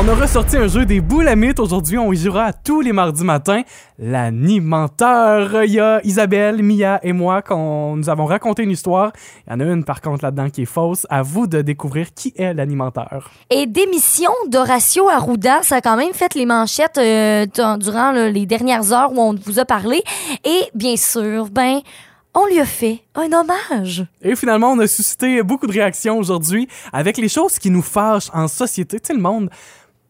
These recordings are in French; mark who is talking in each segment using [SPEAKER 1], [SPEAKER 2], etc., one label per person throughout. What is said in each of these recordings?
[SPEAKER 1] On a ressorti un jeu des boules à mythes. Aujourd'hui, on y jouera tous les mardis matins. L'animenteur. Il y a Isabelle, Mia et moi qu'on nous avons raconté une histoire. Il y en a une, par contre, là-dedans qui est fausse. À vous de découvrir qui est l'animenteur.
[SPEAKER 2] Et démission d'Horacio Arruda, ça a quand même fait les manchettes euh, durant là, les dernières heures où on vous a parlé. Et bien sûr, ben, on lui a fait un hommage.
[SPEAKER 1] Et finalement, on a suscité beaucoup de réactions aujourd'hui avec les choses qui nous fâchent en société. Tu sais, le monde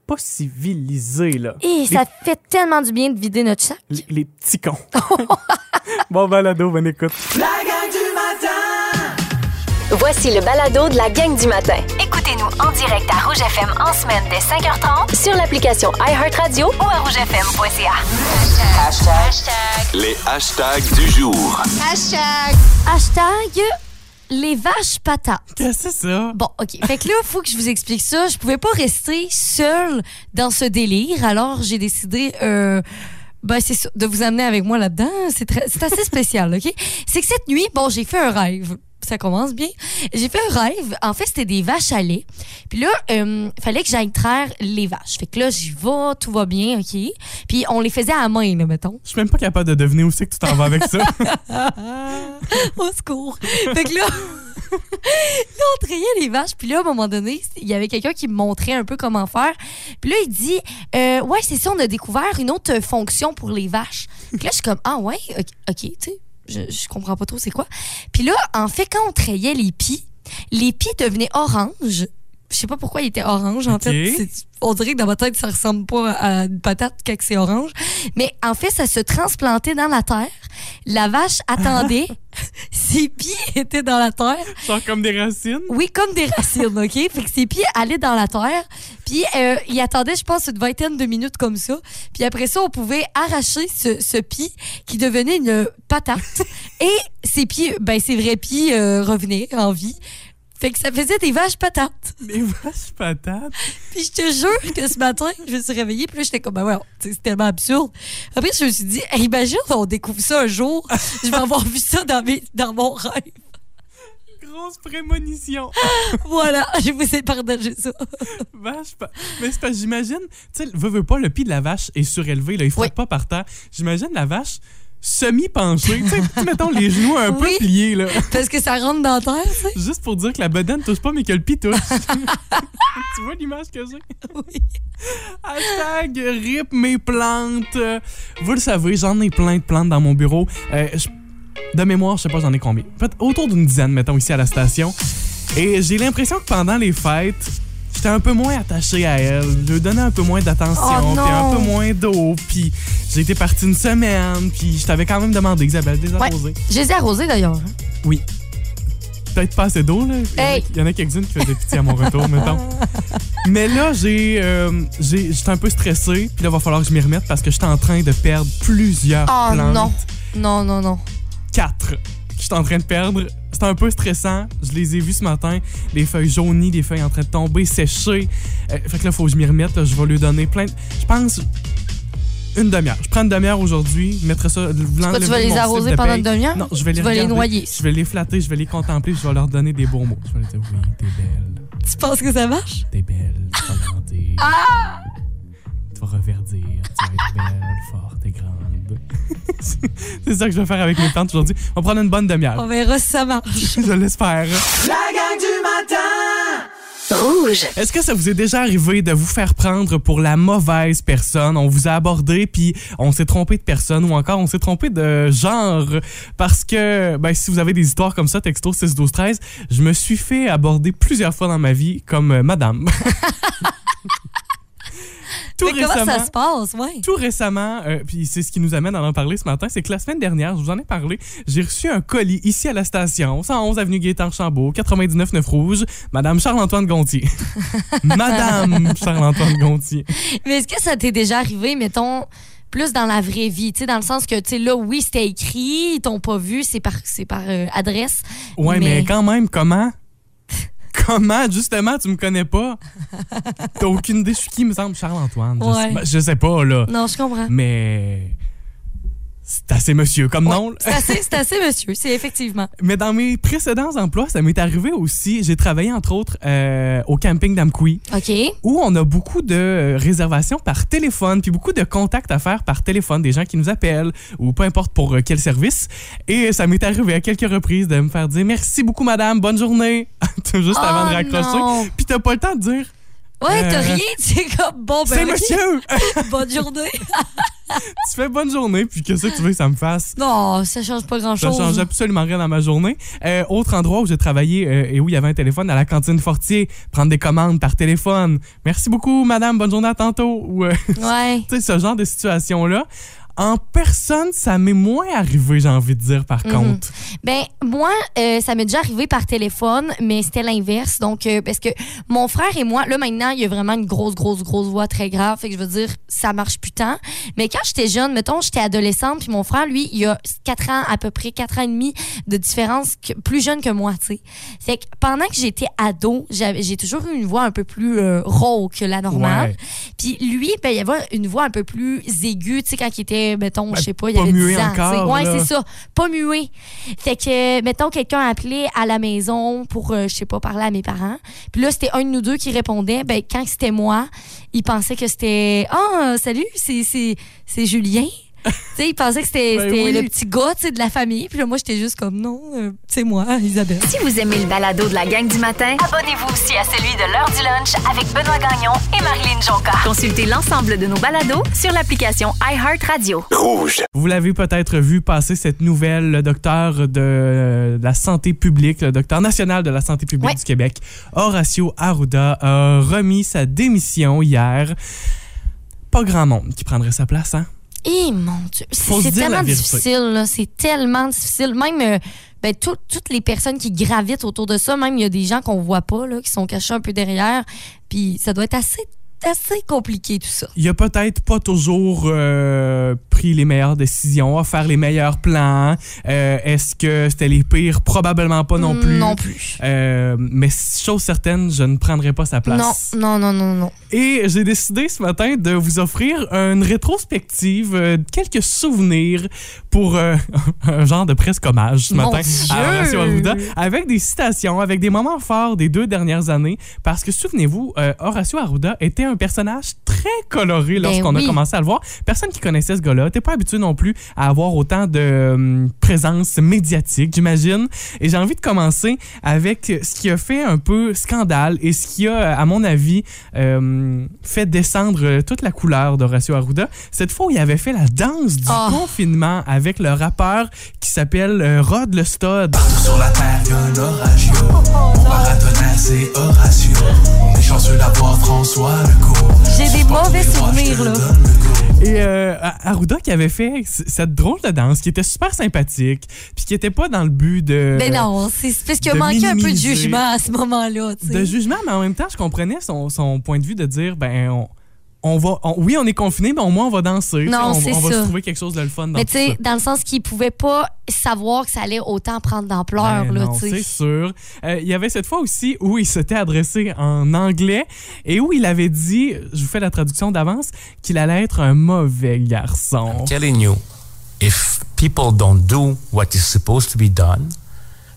[SPEAKER 1] pas civilisé, là.
[SPEAKER 2] Et ça fait tellement du bien de vider notre sac.
[SPEAKER 1] Les, les petits cons. bon balado, bonne écoute.
[SPEAKER 3] Voici le balado de la gang du matin.
[SPEAKER 4] Écoutez-nous en direct à Rouge FM en semaine dès 5h30
[SPEAKER 3] Sur l'application iHeartRadio
[SPEAKER 4] ou à rougefm.ca.
[SPEAKER 5] Les hashtags du jour.
[SPEAKER 2] Hashtag les vaches patates.
[SPEAKER 1] Qu'est-ce que c'est ça?
[SPEAKER 2] Bon, OK. Fait que là, faut que je vous explique ça. Je pouvais pas rester seule dans ce délire. Alors, j'ai décidé, euh, ben, c'est de vous amener avec moi là-dedans. C'est très- c'est assez spécial, OK? C'est que cette nuit, bon, j'ai fait un rêve. Ça commence bien. J'ai fait un rêve. En fait, c'était des vaches à lait. Puis là, euh, fallait que j'aille traire les vaches. Fait que là, j'y vais, tout va bien, OK? Puis on les faisait à main, là, mettons.
[SPEAKER 1] Je suis même pas capable de deviner où c'est que tu t'en vas avec ça.
[SPEAKER 2] Au secours. Fait que là, là, on trayait les vaches. Puis là, à un moment donné, il y avait quelqu'un qui me montrait un peu comment faire. Puis là, il dit euh, Ouais, c'est ça, on a découvert une autre fonction pour les vaches. Puis là, je suis comme Ah, ouais, ok, ok, tu sais, je, je comprends pas trop c'est quoi. Puis là, en fait, quand on trayait les pies, les pies devenaient oranges. Je sais pas pourquoi ils étaient oranges, en fait. On dirait que dans ma tête, ça ressemble pas à une patate quand c'est orange. Mais en fait, ça se transplantait dans la terre. La vache attendait. ses pieds étaient dans la terre.
[SPEAKER 1] Genre comme des racines?
[SPEAKER 2] Oui, comme des racines, OK? Fait que ses pieds allaient dans la terre. Puis euh, il attendait, je pense, une vingtaine de minutes comme ça. Puis après ça, on pouvait arracher ce, ce pied qui devenait une patate. Et ses pieds, ben ses vrais pieds euh, revenaient en vie. Fait que ça faisait des vaches patates.
[SPEAKER 1] Des vaches patates?
[SPEAKER 2] Puis je te jure que ce matin, je me suis réveillée, puis là, j'étais comme, ben ouais, c'est tellement absurde. Après, je me suis dit, hey, imagine, on découvre ça un jour, je vais avoir vu ça dans, mes, dans mon rêve.
[SPEAKER 1] Grosse prémonition.
[SPEAKER 2] Voilà, je vous ai partagé ça.
[SPEAKER 1] vache pa- Mais c'est parce que j'imagine, tu sais, veux, veux pas, le pied de la vache est surélevé, là, il frappe
[SPEAKER 2] Oui.
[SPEAKER 1] pas par terre. J'imagine la vache semi-penchée, tu sais, mettons les genoux un peu pliés, là.
[SPEAKER 2] Parce que ça rentre dans la terre, tu sais.
[SPEAKER 1] Juste pour dire que la bedaine touche pas, mais que le pied touche. tu vois l'image que j'ai?
[SPEAKER 2] Oui.
[SPEAKER 1] Hashtag rip mes plantes. Vous le savez, j'en ai plein de plantes dans mon bureau. Euh, de mémoire, je sais pas j'en ai combien. Peut-être autour d'une dizaine, mettons, ici à la station. Et j'ai l'impression que pendant les fêtes, j'étais un peu moins attaché à elle. Je lui donnais un peu moins d'attention,
[SPEAKER 2] Oh
[SPEAKER 1] puis un peu moins d'eau. Puis j'ai été parti une semaine, puis je t'avais quand même demandé, Isabelle, des arrosés.
[SPEAKER 2] Je les ai arrosés d'ailleurs. hein.
[SPEAKER 1] Oui. Peut-être pas assez d'eau, là. Il y en a-
[SPEAKER 2] Hey.
[SPEAKER 1] Il y en a quelques-unes qui faisaient pitié à mon retour, mettons. Mais là, j'ai, euh, j'ai- j'étais un peu stressé. Puis là, il va falloir que je m'y remette parce que j'étais en train de perdre plusieurs
[SPEAKER 2] Oh
[SPEAKER 1] plantes.
[SPEAKER 2] non. Non, non, non.
[SPEAKER 1] Quatre. Que J'étais en train de perdre. C'était un peu stressant. Je les ai vus ce matin. Les feuilles jaunies, les feuilles en train de tomber, sécher. Euh, fait que là, faut que je m'y remette. là. Je vais lui donner plein de... Je pense... Une demi-heure. Je prends une demi-heure aujourd'hui, mettre ça.
[SPEAKER 2] Quoi, tu vas les arroser pendant une demi-heure?
[SPEAKER 1] Non, je vais les
[SPEAKER 2] Tu vas les noyer.
[SPEAKER 1] Je vais les flatter, je vais les contempler, je vais leur donner des beaux mots. Je vais leur dire oui, t'es belle,
[SPEAKER 2] Tu penses que ça marche?
[SPEAKER 1] t'es belle.
[SPEAKER 2] Ah!
[SPEAKER 1] Tu vas reverdir, tu vas être belle, forte et grande. C'est ça que je vais faire avec mes plantes aujourd'hui. On va prendre une bonne
[SPEAKER 2] On
[SPEAKER 1] demi-heure.
[SPEAKER 2] verra si ça marche.
[SPEAKER 1] Je l'espère.
[SPEAKER 3] Rouge.
[SPEAKER 1] Est-ce que ça vous est déjà arrivé de vous faire prendre pour la mauvaise personne? On vous a abordé, puis on s'est trompé de personne, ou encore on s'est trompé de genre. Parce que, ben, si vous avez des histoires comme ça, texto 6 12 13, je me suis fait aborder plusieurs fois dans ma vie comme euh, madame. Tout
[SPEAKER 2] Mais comment
[SPEAKER 1] récemment-
[SPEAKER 2] ça se passe, ouais?
[SPEAKER 1] tout récemment, euh, puis c'est ce qui nous amène à en parler ce matin, c'est que la semaine dernière, je vous en ai parlé, j'ai reçu un colis ici à la station, 111 avenue Gaétard-Chambault, 99 9 rouge, Madame Charles-Antoine Gontier. Madame Charles-Antoine Gontier.
[SPEAKER 2] Mais est-ce que ça t'est déjà arrivé, mettons, plus dans la vraie vie? Tu sais, dans le sens que, tu sais, là, oui, c'était écrit, ils t'ont pas vu, c'est par, par euh, adresse.
[SPEAKER 1] Ouais, mais...
[SPEAKER 2] Mais-
[SPEAKER 1] quand même, comment? Comment, justement, tu me connais pas? T'as aucune idée, je suis qui, me semble, Charles-Antoine? Je,
[SPEAKER 2] Ouais.
[SPEAKER 1] sais- ben, je sais pas, là.
[SPEAKER 2] Non, je comprends.
[SPEAKER 1] Mais C'est assez monsieur comme nom.
[SPEAKER 2] C'est assez, c'est assez monsieur, c'est effectivement.
[SPEAKER 1] Mais dans mes précédents emplois, ça m'est arrivé aussi. J'ai travaillé entre autres euh, au camping d'Amkoui,
[SPEAKER 2] OK.
[SPEAKER 1] où on a beaucoup de euh, réservations par téléphone, puis beaucoup de contacts à faire par téléphone, des gens qui nous appellent ou peu importe pour euh, quel service. Et ça m'est arrivé à quelques reprises de me faire dire merci beaucoup madame, bonne journée, juste avant de
[SPEAKER 2] Oh
[SPEAKER 1] raccrocher. Puis t'as pas le temps de dire
[SPEAKER 2] Ouais, t'as
[SPEAKER 1] Euh,
[SPEAKER 2] rien, c'est comme bon, ben.
[SPEAKER 1] c'est monsieur.
[SPEAKER 2] Bonne journée.
[SPEAKER 1] tu fais bonne journée, puis qu'est-ce que tu veux que ça me fasse?
[SPEAKER 2] Non, ça change pas grand
[SPEAKER 1] Ça change absolument rien dans ma journée. Euh, autre endroit où j'ai travaillé euh, et où il y avait un téléphone, à la cantine Fortier, prendre des commandes par téléphone. Merci beaucoup, madame, bonne journée à tantôt. Ou, euh,
[SPEAKER 2] Ouais.
[SPEAKER 1] tu sais, ce genre de situation-là. En personne, ça m'est moins arrivé, j'ai envie de dire, par
[SPEAKER 2] Mhm.
[SPEAKER 1] contre.
[SPEAKER 2] Ben, moi, euh, ça m'est déjà arrivé par téléphone, mais c'était l'inverse. Donc, euh, parce que mon frère et moi, là, maintenant, il y a vraiment une grosse, grosse, grosse voix très grave. Fait que je veux dire, ça marche plus tant. Mais quand j'étais jeune, mettons, j'étais adolescente, puis mon frère, lui, il a 4 ans, à peu près 4 ans et demi de différence, que- plus jeune que moi, tu sais. Fait que pendant que j'étais ado, j'ai toujours eu une voix un peu plus euh, rauque que la normale. Puis lui, ben, il y avait une voix un peu plus aiguë, tu sais, quand il était, mettons, je sais pas, il
[SPEAKER 1] pas
[SPEAKER 2] avait
[SPEAKER 1] muet
[SPEAKER 2] 10 ans.
[SPEAKER 1] encore.
[SPEAKER 2] Ouais, c'est ça. Pas muet. Fait que, mettons, quelqu'un appelait à la maison pour, euh, je sais pas, parler à mes parents. Puis là, c'était un de nous deux qui répondait. Ben, quand c'était moi, il pensait que c'était Ah, salut, c'est, c'est, c'est Julien. Tu sais, il pensait que c'était,
[SPEAKER 1] Ben oui.
[SPEAKER 2] le petit gars, de la famille. Puis là, moi, j'étais juste comme Non, euh, c'est moi, Isabelle.
[SPEAKER 4] Si vous aimez le balado de la gang du matin, abonnez-vous aussi à celui de l'heure du lunch avec Benoît Gagnon et Marilyn Jonca. Consultez l'ensemble de nos balados sur l'application iHeartRadio.
[SPEAKER 5] Rouge.
[SPEAKER 1] Vous l'avez peut-être vu passer cette nouvelle, le docteur de euh, la santé publique, le docteur national de la santé publique
[SPEAKER 2] Ouais.
[SPEAKER 1] du Québec, Horacio Arruda, a remis sa démission hier. Pas grand monde qui prendrait sa place, hein?
[SPEAKER 2] Eh mon Dieu, c'est tellement difficile. C'est tellement difficile. Même euh, ben, tout- toutes les personnes qui gravitent autour de ça, même il y a des gens qu'on voit pas, là, qui sont cachés un peu derrière. Puis ça doit être assez, assez compliqué, tout ça.
[SPEAKER 1] Il a peut-être pas toujours euh, pris les meilleures décisions, à faire les meilleurs plans. Euh, Est-ce que c'était les pires? Probablement pas non plus.
[SPEAKER 2] Non plus.
[SPEAKER 1] Euh, mais chose certaine, je ne prendrai pas sa place.
[SPEAKER 2] Non, non, non, non, non.
[SPEAKER 1] Et j'ai décidé ce matin de vous offrir une rétrospective, quelques souvenirs pour un genre de presque hommage ce
[SPEAKER 2] Mon
[SPEAKER 1] matin
[SPEAKER 2] Dieu!
[SPEAKER 1] à Horacio Arruda, avec des citations, avec des moments forts des deux dernières années. Parce que souvenez-vous, Horacio Arruda était un personnage très coloré lorsqu'on
[SPEAKER 2] Ben oui.
[SPEAKER 1] a commencé à le voir. Personne qui connaissait ce gars-là n'était pas habitué non plus à avoir autant de euh, présence médiatique, j'imagine. Et j'ai envie de commencer avec ce qui a fait un peu scandale et ce qui a, à mon avis, euh, fait descendre toute la couleur d'Horacio Arruda. Cette fois où il avait fait la danse du
[SPEAKER 2] Ah.
[SPEAKER 1] confinement avec le rappeur qui s'appelle euh, Rod le Stud.
[SPEAKER 6] Sur la terre, y a un Horatio. C'est Horatio. On est chanceux d'avoir François Legault.
[SPEAKER 2] J'ai des mauvais souvenirs, là.
[SPEAKER 1] Et euh, Arruda qui avait fait cette drôle de danse qui était super sympathique, puis qui était pas dans le but de
[SPEAKER 2] Mais Ben non, c'est parce qu'il manqué un peu de jugement à ce moment-là,
[SPEAKER 1] de jugement, mais en même temps, je comprenais son, son point de vue de dire ben on, on va on- oui, on est confiné, mais au moins on va danser.
[SPEAKER 2] Non,
[SPEAKER 1] on,
[SPEAKER 2] c'est
[SPEAKER 1] on va
[SPEAKER 2] ça.
[SPEAKER 1] se trouver quelque chose de le fun dans
[SPEAKER 2] Mais tu sais, dans le sens qu'il pouvait pas savoir que ça allait autant prendre d'ampleur,
[SPEAKER 1] Ben
[SPEAKER 2] là,
[SPEAKER 1] c'est sûr. Euh, il y avait cette fois aussi où il s'était adressé en anglais et où il avait dit, je vous fais la traduction d'avance, qu'il allait être un mauvais garçon.
[SPEAKER 7] telling you, if people don't do what is supposed to be done,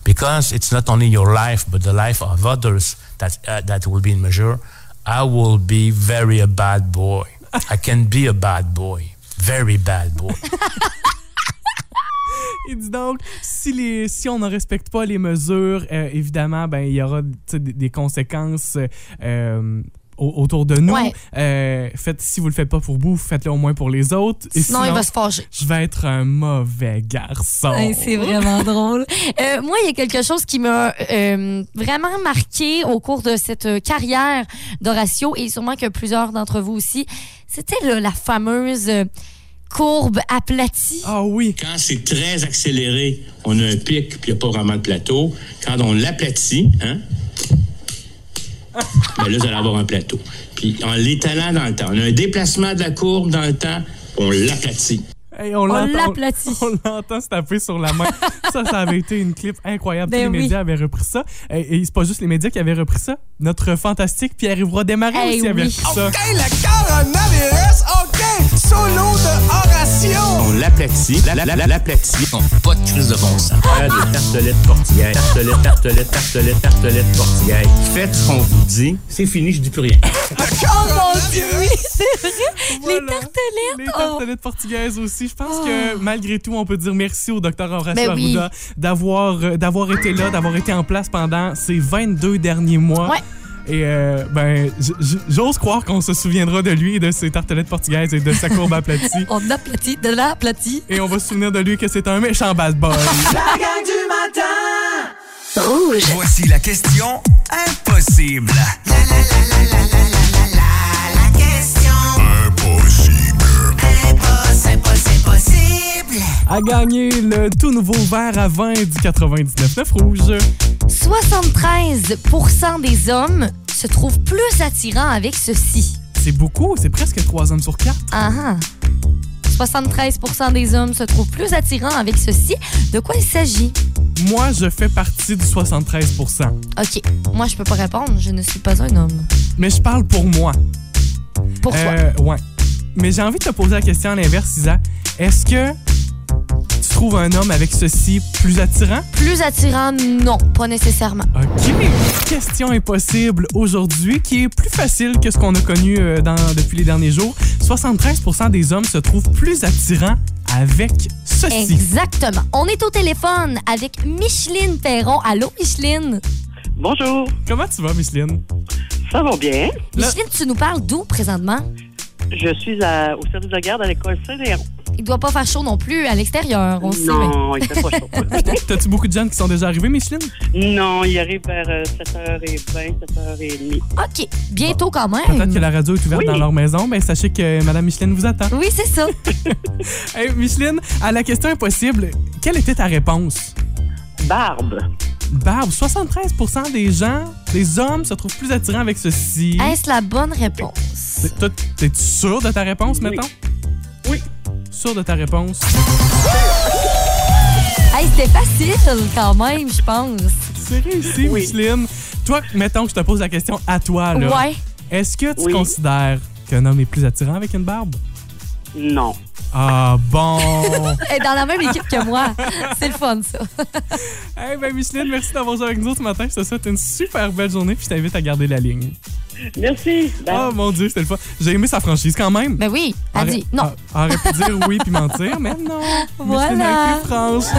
[SPEAKER 7] because it's not only your life but the life of others that uh, that will be in measure, I will be very a bad boy. I can be a bad boy, very bad boy.
[SPEAKER 1] Il dit donc, si, les, si on ne respecte pas les mesures, euh, évidemment, ben, il y aura des conséquences euh, au- autour de nous.
[SPEAKER 2] Ouais.
[SPEAKER 1] Euh, faites, si vous le faites pas pour vous, faites-le au moins pour les autres. Et
[SPEAKER 2] Sinon, il va se fâcher.
[SPEAKER 1] je vais être un mauvais garçon.
[SPEAKER 2] C'est vraiment drôle. Euh, moi, il y a quelque chose qui m'a euh, vraiment marqué au cours de cette carrière d'Horatio et sûrement que plusieurs d'entre vous aussi. C'était la fameuse courbe aplatie.
[SPEAKER 1] Ah oui.
[SPEAKER 8] Quand c'est très accéléré, on a un pic, puis il n'y a pas vraiment de plateau. Quand on l'aplatit, hein, ben là, vous allez avoir un plateau. Puis en l'étalant dans le temps, on a un déplacement de la courbe dans le temps, on l'aplatit.
[SPEAKER 1] Hey, on l'entend-
[SPEAKER 2] l'aplatit.
[SPEAKER 1] On l'entend se taper sur la main. ça, ça avait été une clip incroyable.
[SPEAKER 2] Ben
[SPEAKER 1] Tous les
[SPEAKER 2] oui.
[SPEAKER 1] médias avaient repris ça. Et, et c'est pas juste les médias qui avaient repris ça. Notre fantastique Pierre-Yves Desmarais
[SPEAKER 2] Hey,
[SPEAKER 1] aussi avait
[SPEAKER 2] oui.
[SPEAKER 1] repris ça.
[SPEAKER 6] le coronavirus, OK! Solo de Horatio!
[SPEAKER 8] On
[SPEAKER 7] l'aplati, la, la, la, l'aplati.
[SPEAKER 9] Ils ont pas de crise de bon sens.
[SPEAKER 7] Faire des tartelettes portugaises. Tartelettes, tartelettes, tartelettes, tartelettes portugaises. Faites ce qu'on vous dit. C'est fini, je dis plus rien.
[SPEAKER 2] Oh mon Dieu, oui, c'est vrai.
[SPEAKER 1] Voilà.
[SPEAKER 2] Les tartelettes.
[SPEAKER 1] Les
[SPEAKER 2] oh.
[SPEAKER 1] tartelettes portugaises aussi. Je pense que malgré tout, on peut dire merci au docteur Horacio
[SPEAKER 2] Ben oui.
[SPEAKER 1] D'avoir euh, d'avoir été là, d'avoir été en place pendant ces 22 derniers mois.
[SPEAKER 2] Ouais.
[SPEAKER 1] Et euh, ben, j'ose croire qu'on se souviendra de lui et de ses tartelettes portugaises et de sa courbe aplatie.
[SPEAKER 2] On aplatit, de l'aplati.
[SPEAKER 1] Et on va se souvenir de lui que c'est un méchant bad boy.
[SPEAKER 6] La gang du matin
[SPEAKER 3] Rouge.
[SPEAKER 9] Voici la question impossible.
[SPEAKER 1] A gagné le tout nouveau verre à vin du 99.9 Rouge.
[SPEAKER 2] 73% des hommes se trouvent plus attirants avec ceci.
[SPEAKER 1] C'est beaucoup, c'est presque 3 hommes sur 4.
[SPEAKER 2] Ah ah. 73% des hommes se trouvent plus attirants avec ceci. De quoi il s'agit?
[SPEAKER 1] Moi, je fais partie du 73%
[SPEAKER 2] OK. Moi, je peux pas répondre. Je ne suis pas un homme.
[SPEAKER 1] Mais je parle pour moi.
[SPEAKER 2] Pour toi.
[SPEAKER 1] Euh, ouais. Mais j'ai envie de te poser la question à l'inverse, Isa. Est-ce que tu trouves un homme avec ceci plus attirant?
[SPEAKER 2] Plus attirant, non, pas nécessairement.
[SPEAKER 1] OK. Question impossible aujourd'hui qui est plus facile que ce qu'on a connu euh, dans, depuis les derniers jours. 73% des hommes se trouvent plus attirants avec ceci.
[SPEAKER 2] Exactement. On est au téléphone avec Micheline Perron. Allô, Micheline?
[SPEAKER 10] Bonjour,
[SPEAKER 1] Comment tu vas, Micheline?
[SPEAKER 10] ça va bien?
[SPEAKER 2] Micheline, tu nous parles d'où présentement?
[SPEAKER 10] Je suis à- au service de garde à l'école Saint-Léon.
[SPEAKER 2] Il doit pas faire chaud non plus à l'extérieur, on sait.
[SPEAKER 10] Non, il fait pas chaud.
[SPEAKER 1] T'as-tu beaucoup de jeunes qui sont déjà arrivés, Micheline?
[SPEAKER 10] non, il arrive vers euh, 7h20, 7h30.
[SPEAKER 2] OK. Bientôt quand
[SPEAKER 1] Peut-être
[SPEAKER 2] même.
[SPEAKER 1] que la radio est ouverte
[SPEAKER 10] Oui.
[SPEAKER 1] dans leur maison. Ben, sachez que Madame Micheline vous attend.
[SPEAKER 2] Oui, c'est ça.
[SPEAKER 1] Hey, Micheline, à la question impossible, quelle était ta réponse?
[SPEAKER 10] Barbe.
[SPEAKER 1] Barbe, 73% des gens, des hommes, se trouvent plus attirants avec ceci.
[SPEAKER 2] Est-ce la bonne réponse?
[SPEAKER 1] T'es- sûr de ta réponse,
[SPEAKER 10] Oui.
[SPEAKER 1] mettons?
[SPEAKER 10] Oui.
[SPEAKER 1] Sûr de ta réponse?
[SPEAKER 2] Hey, c'était facile quand même, je pense.
[SPEAKER 1] C'est réussi,
[SPEAKER 10] Oui.
[SPEAKER 1] Micheline. Toi, mettons que je te pose la question à toi, là.
[SPEAKER 2] Ouais.
[SPEAKER 1] Est-ce que tu
[SPEAKER 10] Oui.
[SPEAKER 1] considères qu'un homme est plus attirant avec une barbe?
[SPEAKER 10] Non.
[SPEAKER 1] Ah, bon!
[SPEAKER 2] Elle est dans la même équipe que moi. C'est le fun, ça.
[SPEAKER 1] hey, ben, Micheline, merci d'avoir joué avec nous ce matin. Je te souhaite une super belle journée, puis je t'invite à garder la ligne.
[SPEAKER 10] Merci. Bye.
[SPEAKER 1] Oh mon Dieu, c'était le fun. J'ai aimé sa franchise quand même.
[SPEAKER 2] Ben oui, elle dit non.
[SPEAKER 1] a- Aurait pu dire oui puis mentir, mais non.
[SPEAKER 2] Voilà.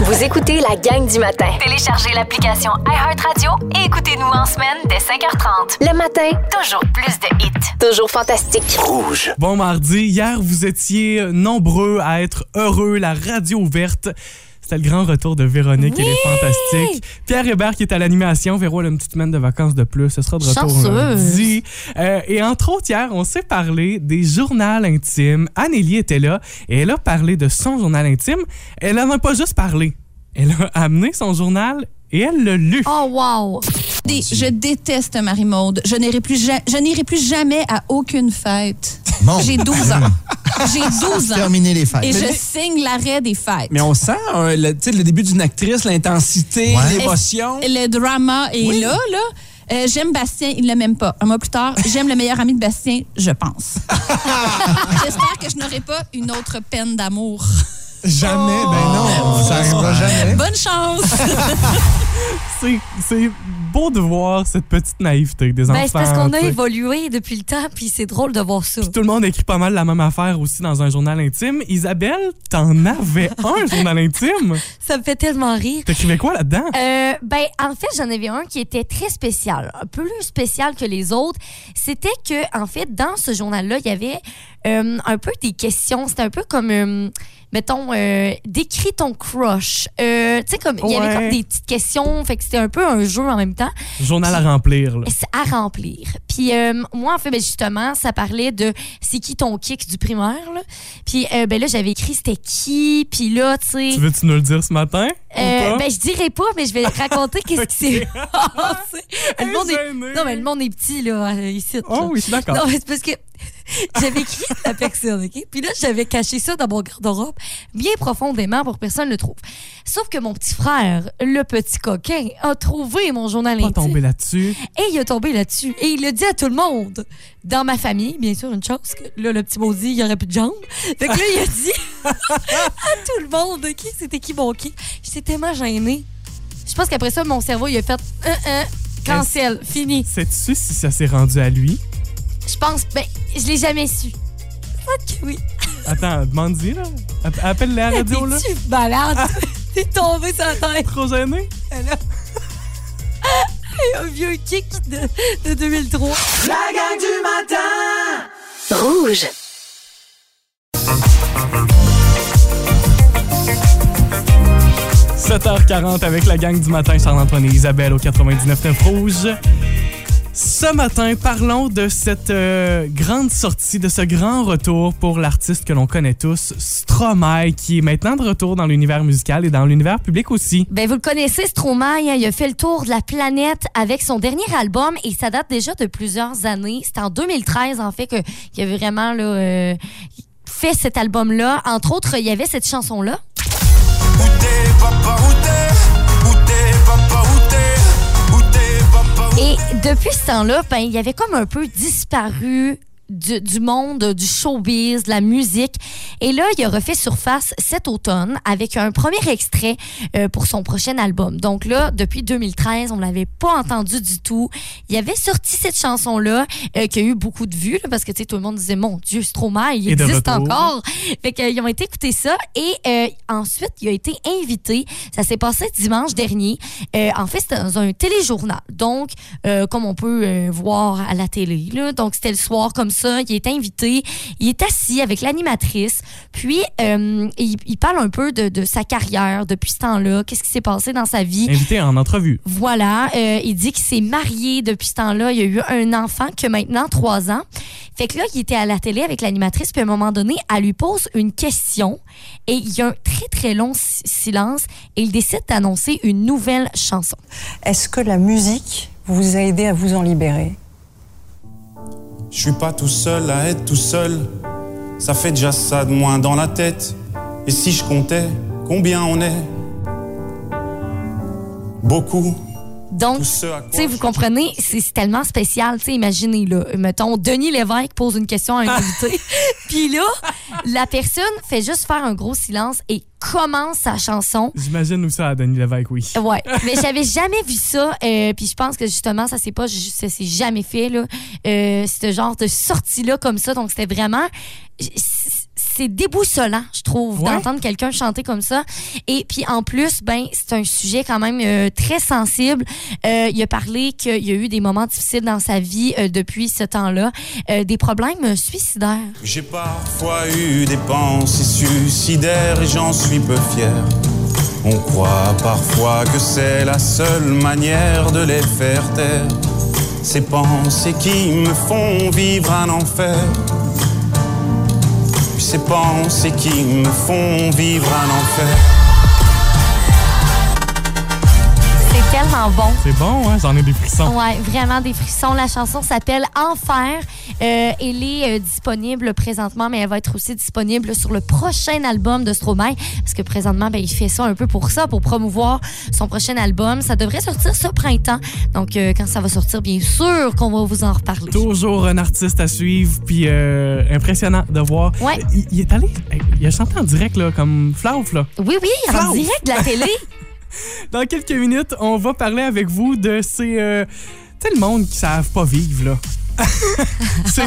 [SPEAKER 3] Vous écoutez la gang du matin.
[SPEAKER 4] Téléchargez l'application iHeartRadio et écoutez-nous en semaine dès 5h30.
[SPEAKER 3] Le matin,
[SPEAKER 4] Toujours plus de hits.
[SPEAKER 3] toujours fantastique.
[SPEAKER 5] Rouge.
[SPEAKER 1] Bon mardi, hier vous étiez nombreux à être heureux, la radio ouverte. C'était le grand retour de Véronique et les Fantastiques. Pierre Hébert qui est à l'animation. Véro elle a une petite semaine de vacances de plus. Ce sera de retour
[SPEAKER 2] Chanceuse.
[SPEAKER 1] lundi. Euh, et entre autres, hier, on s'est parlé des journaux intimes. Annélie était là et elle a parlé de son journal intime. Elle en a pas juste parlé. Elle a amené son journal et elle l'a lu.
[SPEAKER 2] Oh, wow.
[SPEAKER 11] Je déteste Marie-Maude. Je n'irai plus, ja- je n'irai plus jamais à aucune fête.
[SPEAKER 12] Bon.
[SPEAKER 11] J'ai 12 ans. J'ai 12 ans.
[SPEAKER 12] Terminer les fêtes.
[SPEAKER 11] Et
[SPEAKER 12] Mais-
[SPEAKER 11] je signe l'arrêt des fêtes.
[SPEAKER 13] Mais on sent hein, le, tu sais, le début d'une actrice, l'intensité,
[SPEAKER 12] Ouais.
[SPEAKER 13] l'émotion.
[SPEAKER 11] Le drama est
[SPEAKER 13] Oui.
[SPEAKER 11] là, là. Euh, j'aime Bastien, il ne le m'aime pas. Un mois plus tard, j'aime le meilleur ami de Bastien, je pense. J'espère que je n'aurai pas une autre peine d'amour.
[SPEAKER 12] Jamais, ben non, ça arrivera jamais.
[SPEAKER 11] Bonne chance!
[SPEAKER 1] C'est- beau de voir cette petite naïveté des enfants.
[SPEAKER 2] Ben, c'est parce qu'on a évolué depuis le temps, puis c'est drôle de voir ça.
[SPEAKER 1] Puis tout le monde écrit pas mal la même affaire aussi dans un journal intime. Isabelle, t'en avais un journal intime?
[SPEAKER 2] Ça me fait tellement rire.
[SPEAKER 1] T'écrivais quoi là-dedans?
[SPEAKER 2] Euh, ben, en fait, j'en avais un qui était très spécial, un peu plus spécial que les autres. C'était que, en fait, dans ce journal-là, il y avait euh, un peu des questions. C'était un peu comme, euh, mettons, euh, décris ton crush. Euh, tu sais, comme, il y avait
[SPEAKER 1] Ouais.
[SPEAKER 2] comme des petites questions. Fait que c'était un peu un jeu en même temps.
[SPEAKER 1] Journal à remplir, là.
[SPEAKER 2] C'est à remplir. Puis euh, moi, en fait, ben, justement, ça parlait de c'est qui ton kick du primaire. Là. Puis euh, ben là, j'avais écrit c'était qui. Puis là, tu sais.
[SPEAKER 1] Tu veux-tu nous le dire ce matin? ou
[SPEAKER 2] Euh,
[SPEAKER 1] pas?
[SPEAKER 2] ben, je dirais pas, mais je vais raconter qu'est-ce qui s'est passé. Le monde est... Non, mais le monde est petit, là, euh, ici.
[SPEAKER 1] Oh
[SPEAKER 2] là.
[SPEAKER 1] oui, je suis d'accord.
[SPEAKER 2] Non, mais c'est parce que j'avais écrit la personne, OK? Puis là, j'avais caché ça dans mon garde-robe bien profondément pour que personne ne le trouve. Sauf que mon petit frère, le petit coquin, a trouvé mon journal
[SPEAKER 1] Pas
[SPEAKER 2] intime.
[SPEAKER 1] tombé là-dessus.
[SPEAKER 2] Et il est tombé là-dessus. Et il le dit à tout le monde. Dans ma famille, bien sûr, une chose, que là, le petit maudit, il aurait plus de jambes. Fait que là, il a dit à tout le monde, OK, c'était qui mon qui? J'étais tellement gênée. Je pense qu'après ça, mon cerveau, il a fait, euh, euh, cancel, fini.
[SPEAKER 1] Sais-tu si ça s'est rendu à lui?
[SPEAKER 2] Je pense, ben, je l'ai jamais su. Fuck oui.
[SPEAKER 1] Attends, demande-y, là. App- Appelle la radio, là.
[SPEAKER 2] T'es-tu malade? T'es tombé sur la tête.
[SPEAKER 1] Trop gêné?
[SPEAKER 2] Là. un vieux kick de, de 2003.
[SPEAKER 6] La gang du matin!
[SPEAKER 3] Rouge.
[SPEAKER 1] « 7h40 avec la gang du matin, Charles-Antoine et Isabelle au 99.9 Rouge. Ce matin, parlons de cette euh, grande sortie, de ce grand retour pour l'artiste que l'on connaît tous, Stromae, qui est maintenant de retour dans l'univers musical et dans l'univers public aussi.
[SPEAKER 2] Ben, vous le connaissez, Stromae. hein, il a fait le tour de la planète avec son dernier album et ça date déjà de plusieurs années. C'était en 2013, en fait, qu'il avait vraiment là, euh, fait cet album-là. Entre autres, il y avait cette chanson-là. Et depuis ce temps-là, ben, il avait comme un peu disparu du, du monde du showbiz, de la musique. Et là, il a refait surface cet automne avec un premier extrait euh, pour son prochain album. Donc là, depuis 2013, on l'avait pas entendu du tout. Il avait sorti cette chanson-là euh, qui a eu beaucoup de vues là, parce que tout le monde disait mon Dieu, Stromae, il
[SPEAKER 1] Et
[SPEAKER 2] existe encore. Fait qu'ils ont été écouter ça et euh, ensuite, il a été invité. Ça s'est passé dimanche dernier. En fait, c'était dans un téléjournal. Donc, comme on peut voir à la télé. Là. Donc, c'était le soir comme ça. Il est invité. Il est assis avec l'animatrice. Puis, euh, il, il parle un peu de, de sa carrière depuis ce temps-là. Qu'est-ce qui s'est passé dans sa vie.
[SPEAKER 1] Invité en entrevue.
[SPEAKER 2] Voilà, euh, il dit qu'il s'est marié depuis ce temps-là. Il a eu un enfant qui a maintenant trois ans. Fait que là, il était à la télé avec l'animatrice, puis à un moment donné, elle lui pose une question et il y a un très, très long si- silence et il décide d'annoncer une nouvelle chanson.
[SPEAKER 14] Est-ce que la musique vous a aidé à vous en libérer?
[SPEAKER 15] Je suis pas tout seul à être tout seul. Ça fait déjà ça de moins dans la tête. Et si je comptais, combien on est? Beaucoup.
[SPEAKER 2] Donc, tu sais, vous comprenez, c'est c'est tellement spécial. Tu sais, imaginez, là, mettons, Denis Lévesque pose une question à un invité. Puis là, la personne fait juste faire un gros silence et commence sa chanson.
[SPEAKER 1] J'imagine où ça à Denis Lévesque, oui.
[SPEAKER 2] Ouais, mais j'avais jamais vu ça. euh, puis je pense que justement, ça s'est pas, ça s'est jamais fait là. Euh, ce genre de sortie là comme ça. Donc c'était vraiment, c'est déboussolant, je trouve,
[SPEAKER 1] Ouais.
[SPEAKER 2] d'entendre quelqu'un chanter comme ça. Et puis en plus, ben c'est un sujet quand même euh, très sensible. Euh, il a parlé qu'il y a eu des moments difficiles dans sa vie euh, depuis ce temps-là, euh, des problèmes suicidaires.
[SPEAKER 15] J'ai parfois eu des pensées suicidaires et j'en suis peu fier. On croit parfois que c'est la seule manière de les faire taire. Ces pensées qui me font vivre un enfer. Ces pensées qui me font vivre un enfer.
[SPEAKER 2] Tellement bon.
[SPEAKER 1] C'est bon, hein? J'en ai des frissons.
[SPEAKER 2] Ouais, vraiment des frissons. La chanson s'appelle Enfer. Euh, elle est euh, disponible présentement, mais elle va être aussi disponible sur le prochain album de Stromae. Parce que présentement, ben, il fait ça un peu pour ça, pour promouvoir son prochain album. Ça devrait sortir ce printemps. Donc, euh, quand ça va sortir, bien sûr qu'on va vous en reparler.
[SPEAKER 1] Toujours un artiste à suivre, puis impressionnant de voir.
[SPEAKER 2] Ouais.
[SPEAKER 1] Il, il est allé, il a chanté en direct, là, comme Flauf, là.
[SPEAKER 2] Oui, oui, en
[SPEAKER 1] Flauf.
[SPEAKER 2] direct de la télé.
[SPEAKER 1] Dans quelques minutes, on va parler avec vous de ces. euh, tu sais, le monde qui savent pas vivre, là.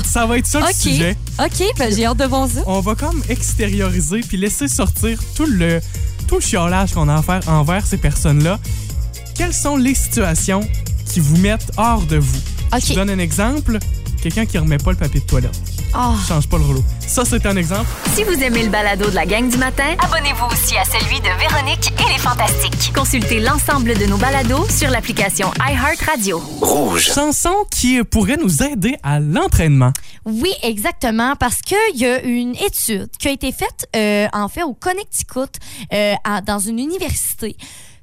[SPEAKER 1] Ça va être ça le
[SPEAKER 2] OK.
[SPEAKER 1] sujet.
[SPEAKER 2] OK, ben, j'ai hâte de voir ça.
[SPEAKER 1] On va comme extérioriser puis laisser sortir tout le, tout le chiolage qu'on a à faire envers ces personnes-là. Quelles sont les situations qui vous mettent hors de vous? Je vous donne un exemple. Quelqu'un qui remet pas le papier de toilette.
[SPEAKER 2] Ah.
[SPEAKER 1] Change pas le rouleau. Ça, c'est un exemple.
[SPEAKER 4] Si vous aimez le balado de la gang du matin, abonnez-vous aussi à celui de Véronique et les Fantastiques. Consultez l'ensemble de nos balados sur l'application iHeartRadio.
[SPEAKER 5] Rouge.
[SPEAKER 1] Chanson qui pourrait nous aider à l'entraînement.
[SPEAKER 2] Oui, exactement, parce qu'il y a une étude qui a été faite, euh, en fait, au Connecticut, euh, à- dans une université,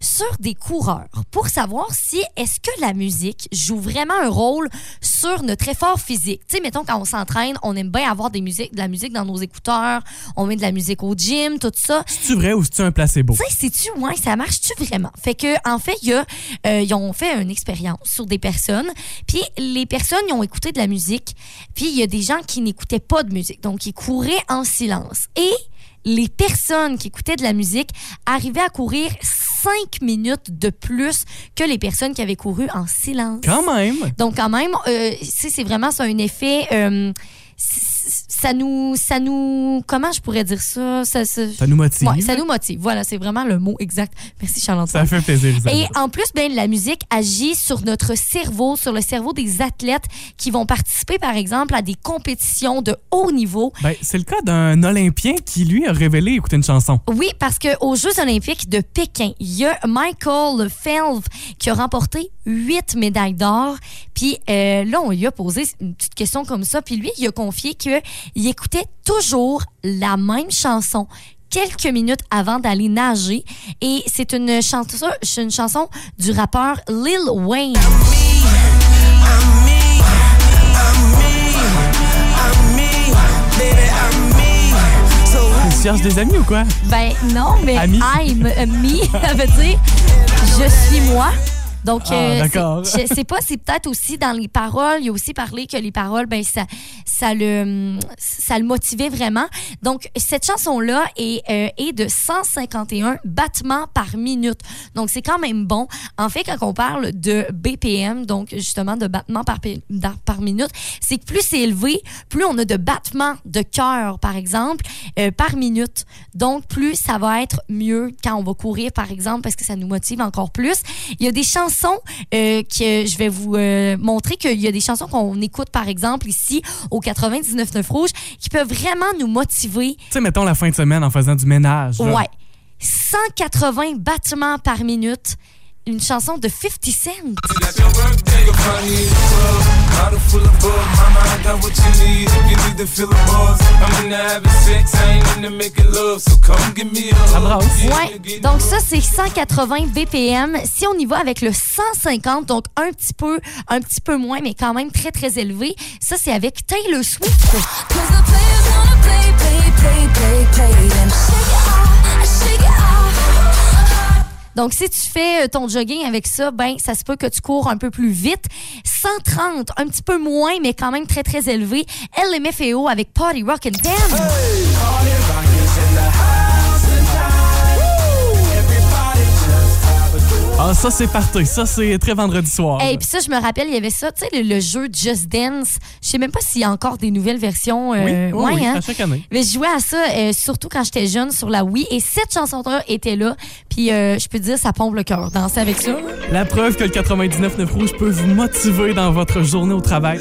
[SPEAKER 2] sur des coureurs pour savoir si est-ce que la musique joue vraiment un rôle sur notre effort physique. Tu sais, mettons, quand on s'entraîne, on aime bien avoir des musiques, de la musique dans nos écouteurs, on met de la musique au gym, tout ça.
[SPEAKER 1] C'est-tu vrai ou c'est-tu un placebo?
[SPEAKER 2] Tu sais, c'est-tu, ouais, ça marche-tu vraiment? Fait que, en fait, y a, euh, ils ont fait une expérience sur des personnes, puis les personnes, ils ont écouté de la musique, puis il y a des gens qui n'écoutaient pas de musique, donc ils couraient en silence. Et les personnes qui écoutaient de la musique arrivaient à courir cinq minutes de plus que les personnes qui avaient couru en silence.
[SPEAKER 1] Quand même.
[SPEAKER 2] Donc, quand même, euh, c'est vraiment ça, un effet. euh, ça nous, ça nous, comment je pourrais dire ça? Ça, ça,
[SPEAKER 1] Ça nous motive.
[SPEAKER 2] Ouais, ça nous motive. Voilà, c'est vraiment le mot exact. Merci, Charlotte.
[SPEAKER 1] Ça fait plaisir, Isabelle.
[SPEAKER 2] Et en plus, ben, la musique agit sur notre cerveau, sur le cerveau des athlètes qui vont participer, par exemple, à des compétitions de haut niveau.
[SPEAKER 1] Ben, c'est le cas d'un Olympien qui, lui, a révélé écouter une chanson.
[SPEAKER 2] Oui, parce qu'aux Jeux olympiques de Pékin, il y a Michael Phelps qui a remporté huit médailles d'or. Puis euh, là, on lui a posé une petite question comme ça. Puis lui, il a confié qu'il écoutait toujours la même chanson quelques minutes avant d'aller nager. Et c'est une chanson, c'est une chanson du rappeur Lil Wayne.
[SPEAKER 1] Tu cherches des amis ou quoi?
[SPEAKER 2] Ben non, mais
[SPEAKER 1] Ami.
[SPEAKER 2] I'm me, ça veut dire je suis moi. Donc,
[SPEAKER 1] Ah,
[SPEAKER 2] euh, je sais pas, c'est peut-être aussi dans les paroles. Il a aussi parlé que les paroles, ben ça, ça le, ça le motivait vraiment. Donc, cette chanson-là est, euh, est de 151 battements par minute. Donc, c'est quand même bon. En fait, quand on parle de BPM, donc justement de battements par, par minute, c'est que plus c'est élevé, plus on a de battements de cœur, par exemple, euh, par minute. Donc, plus ça va être mieux quand on va courir, par exemple, parce que ça nous motive encore plus. Il y a des chansons euh, que je vais vous euh, montrer qu'il y a des chansons qu'on écoute, par exemple, ici au 99.9 Rouge, qui peuvent vraiment nous motiver.
[SPEAKER 1] Tu sais, mettons la fin de semaine en faisant du ménage. là.
[SPEAKER 2] Ouais. 180 battements par minute. Une chanson de 50 Cent. Ouais, donc ça c'est 180 BPM. Si on y va avec le 150, donc un petit peu, un petit peu moins, mais quand même très très élevé, ça c'est avec Taylor Swift. Donc, si tu fais euh, ton jogging avec ça, ben, ça se peut que tu cours un peu plus vite. 130, un petit peu moins, mais quand même très, très élevé. LMFAO avec Party Rock and Dance.
[SPEAKER 1] Ah, ça, c'est parti. Ça, c'est très vendredi soir.
[SPEAKER 2] Et puis ça, je me rappelle, il y avait ça, tu sais, le, le jeu Just Dance. Je sais même pas s'il y a encore des nouvelles versions. euh,
[SPEAKER 1] Oui,
[SPEAKER 2] ouais,
[SPEAKER 1] oui,
[SPEAKER 2] hein.
[SPEAKER 1] à chaque année.
[SPEAKER 2] Mais je jouais à ça, euh, surtout quand j'étais jeune, sur la Wii. Et cette chanson-là était là. Puis euh, je peux te dire, ça pompe le cœur. Danser avec ça.
[SPEAKER 1] La preuve que le 99.9 Rouge peut vous motiver dans votre journée au travail.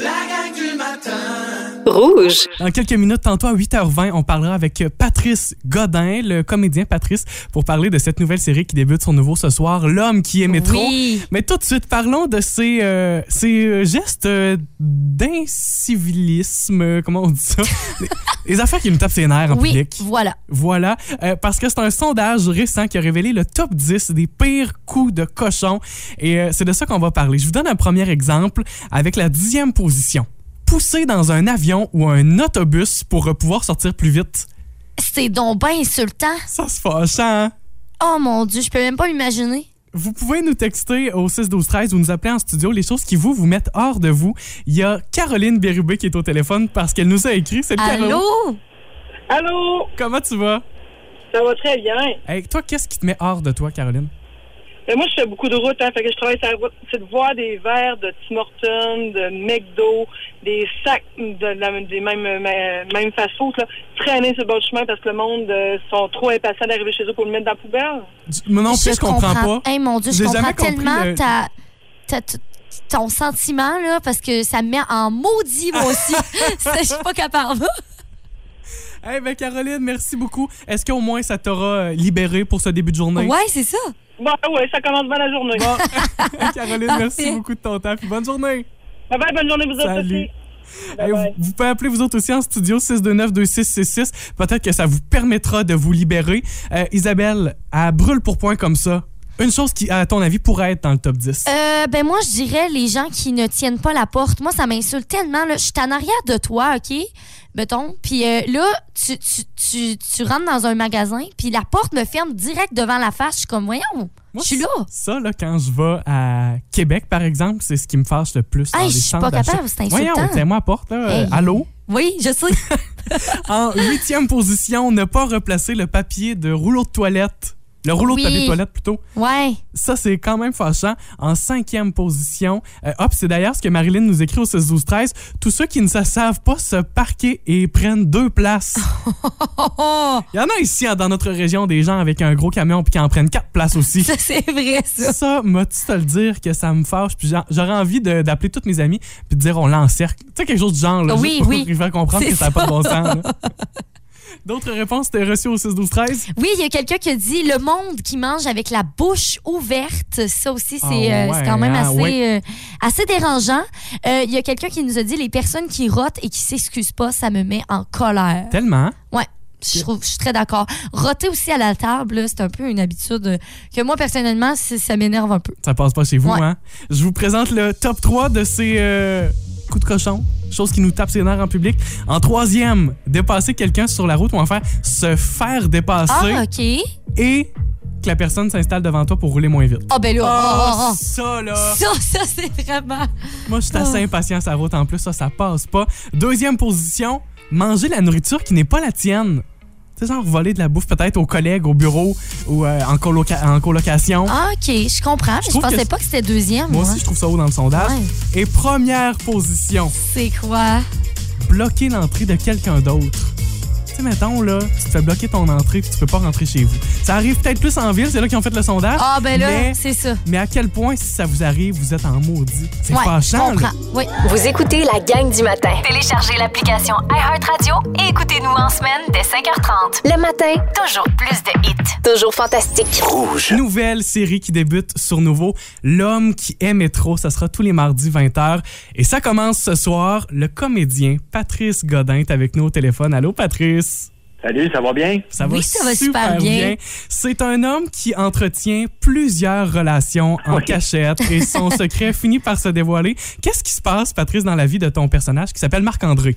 [SPEAKER 3] Rouge.
[SPEAKER 1] Dans quelques minutes, tantôt à 8h20, on parlera avec Patrice Godin, le comédien Patrice, pour parler de cette nouvelle série qui débute son nouveau ce soir, L'homme qui métro.
[SPEAKER 2] Oui.
[SPEAKER 1] Mais tout de suite, parlons de ces, euh, ces euh, gestes euh, d'incivilisme, euh, comment on dit ça? les, les affaires qui nous tapent ses nerfs en
[SPEAKER 2] Oui,
[SPEAKER 1] public.
[SPEAKER 2] voilà.
[SPEAKER 1] Voilà, Euh, parce que c'est un sondage récent qui a révélé le top 10 des pires coups de cochon. Et euh, c'est de ça qu'on va parler. Je vous donne un premier exemple avec la dixième position. Pousser dans un avion ou un autobus pour euh, pouvoir sortir plus vite.
[SPEAKER 2] C'est donc bien insultant.
[SPEAKER 1] Ça se fâche, hein?
[SPEAKER 2] Oh mon Dieu, je peux même pas imaginer.
[SPEAKER 1] Vous pouvez nous texter au 6 12 13 ou nous appeler en studio les choses qui vous vous mettent hors de vous. Il y a Caroline Bérubé qui est au téléphone parce qu'elle nous a écrit. C'est
[SPEAKER 2] Allô?
[SPEAKER 10] Allô?
[SPEAKER 1] Comment tu vas?
[SPEAKER 10] Ça va très bien.
[SPEAKER 1] Hey, toi, qu'est-ce qui te met hors de toi, Caroline?
[SPEAKER 10] Mais moi, je fais beaucoup de route, hein, fait que je travaille sur la route. C'est de voir des verres de Tim Hortons, de McDo, des sacs de, la- des mêmes, euh, mêmes fast-food, là, traîner sur le bord du chemin parce que le monde euh, sont trop impatients d'arriver chez eux pour le mettre dans la poubelle.
[SPEAKER 1] Moi non plus, je, comprends, pas.
[SPEAKER 2] Hey, mon Dieu, je comprends
[SPEAKER 1] jamais compris
[SPEAKER 2] tellement
[SPEAKER 1] le-
[SPEAKER 2] ta, ta- t- ton sentiment, là, parce que ça me met en maudit, moi aussi. Je suis pas capable.
[SPEAKER 1] Eh ben Caroline, merci beaucoup. Est-ce qu'au moins ça t'aura euh, libéré pour ce début de journée?
[SPEAKER 2] Ouais, c'est ça.
[SPEAKER 10] Bon, ouais, ça commence bien la journée.
[SPEAKER 1] Caroline, merci beaucoup de ton temps. Puis bonne journée.
[SPEAKER 10] Bye bye, bonne journée, vous autres
[SPEAKER 1] Salut.
[SPEAKER 10] aussi.
[SPEAKER 1] Vous, vous pouvez appeler vous autres aussi en studio 629-2666. Peut-être que ça vous permettra de vous libérer. Euh, Isabelle, elle brûle pour point comme ça. Une chose qui, à ton avis, pourrait être dans le top 10.
[SPEAKER 2] Euh, ben moi, je dirais les gens qui ne tiennent pas la porte. Moi, ça m'insulte tellement. Là. Je suis en arrière de toi, OK? Mettons. Puis euh, là, tu, tu, tu, tu rentres dans un magasin, puis la porte me ferme direct devant la face. Je suis comme, voyons, je suis là.
[SPEAKER 1] Ça, là, quand je vais à Québec, par exemple, c'est ce qui me fâche le plus. dans
[SPEAKER 2] Hey,
[SPEAKER 1] les
[SPEAKER 2] je suis pas capable, c'est insultant.
[SPEAKER 1] Voyons, tiens-moi la porte, là. Euh, allô?
[SPEAKER 2] Oui, je sais.
[SPEAKER 1] En huitième position, ne pas replacer le papier de rouleau de toilette. Le rouleau
[SPEAKER 2] Oui.
[SPEAKER 1] de papier toilette, plutôt.
[SPEAKER 2] Ouais.
[SPEAKER 1] Ça, c'est quand même fâchant. En cinquième position, euh, hop, c'est d'ailleurs ce que Marilyn nous écrit au 16 12 13 Tous ceux qui ne se savent pas se parquer et prennent deux places. Il y en a ici, hein, dans notre région, des gens avec un gros camion puis qui en prennent quatre places aussi.
[SPEAKER 2] Ça, c'est vrai, ça.
[SPEAKER 1] Ça, moi-tu te le dire que ça me fâche? Puis j'a- j'aurais envie d'appeler tous mes amis puis de dire on l'encercle. Tu sais, quelque chose du genre. Là,
[SPEAKER 2] Oui,
[SPEAKER 1] juste pour
[SPEAKER 2] oui.
[SPEAKER 1] faire comprendre que ça n'a pas de bon sens. D'autres réponses, t'es reçues au 6 12 13
[SPEAKER 2] Oui, il y a quelqu'un qui a dit le monde qui mange avec la bouche ouverte. Ça aussi, c'est
[SPEAKER 1] Ah
[SPEAKER 2] euh,
[SPEAKER 1] ouais,
[SPEAKER 2] quand même
[SPEAKER 1] hein,
[SPEAKER 2] assez,
[SPEAKER 1] ouais.
[SPEAKER 2] euh, assez dérangeant. Euh, Il y a quelqu'un qui nous a dit les personnes qui rotent et qui s'excusent pas, ça me met en colère.
[SPEAKER 1] Tellement?
[SPEAKER 2] Ouais. Je, trouve, je suis très d'accord. Roter aussi à la table, c'est un peu une habitude que moi, personnellement, ça m'énerve un peu.
[SPEAKER 1] Ça passe pas chez vous,
[SPEAKER 2] Ouais.
[SPEAKER 1] hein? Je vous présente le top 3 de ces de cochon. Chose qui nous tape ses nerfs en public. En troisième, dépasser quelqu'un sur la route ou enfin se faire dépasser
[SPEAKER 2] Ah, OK.
[SPEAKER 1] et que la personne s'installe devant toi pour rouler moins vite.
[SPEAKER 2] Ah, ben là.
[SPEAKER 1] Ah,
[SPEAKER 2] ah, ah, ah.
[SPEAKER 1] ça, là.
[SPEAKER 2] Ça, ça, c'est vraiment.
[SPEAKER 1] Moi, je suis assez
[SPEAKER 2] Ah.
[SPEAKER 1] impatient sur la route en plus. Ça, ça passe pas. Deuxième position, manger la nourriture qui n'est pas la tienne. Tu sais, genre voler de la bouffe peut-être aux collègues, au bureau ou euh, en, coloca- en colocation.
[SPEAKER 2] Ah, OK, je comprends. mais Je,
[SPEAKER 1] trouve
[SPEAKER 2] pensais
[SPEAKER 1] que
[SPEAKER 2] pas que c'était deuxième.
[SPEAKER 1] Moi aussi, je trouve ça haut dans le sondage.
[SPEAKER 2] Ouais.
[SPEAKER 1] Et première position,
[SPEAKER 2] C'est quoi?
[SPEAKER 1] bloquer l'entrée de quelqu'un d'autre. Tu sais, mettons, là, tu te fais bloquer ton entrée puis tu peux pas rentrer chez vous. Ça arrive peut-être plus en ville, c'est là qu'ils ont fait le sondage.
[SPEAKER 2] Ah, ben là,
[SPEAKER 1] mais,
[SPEAKER 2] c'est ça.
[SPEAKER 1] mais à quel point, si ça vous arrive, vous êtes en maudit? C'est
[SPEAKER 2] Ouais,
[SPEAKER 1] fâchant,
[SPEAKER 2] comprends. Oui.
[SPEAKER 3] Vous écoutez la gang du matin.
[SPEAKER 4] Téléchargez l'application iHeartRadio et écoutez-nous en semaine dès 5h30.
[SPEAKER 3] Le matin,
[SPEAKER 4] Toujours plus de hits.
[SPEAKER 3] toujours fantastique.
[SPEAKER 1] Nouvelle série qui débute sur Nouveau, L'homme qui aimait trop. Ça sera tous les mardis 20h. Et ça commence ce soir. Le comédien Patrice Godin est avec nous au téléphone. Allô, Patrice?
[SPEAKER 16] Salut, ça va bien?
[SPEAKER 1] Ça va,
[SPEAKER 2] Oui, ça va super bien.
[SPEAKER 1] C'est un homme qui entretient plusieurs relations en cachette et son secret finit par se dévoiler. Qu'est-ce qui se passe, Patrice, dans la vie de ton personnage qui s'appelle Marc-André?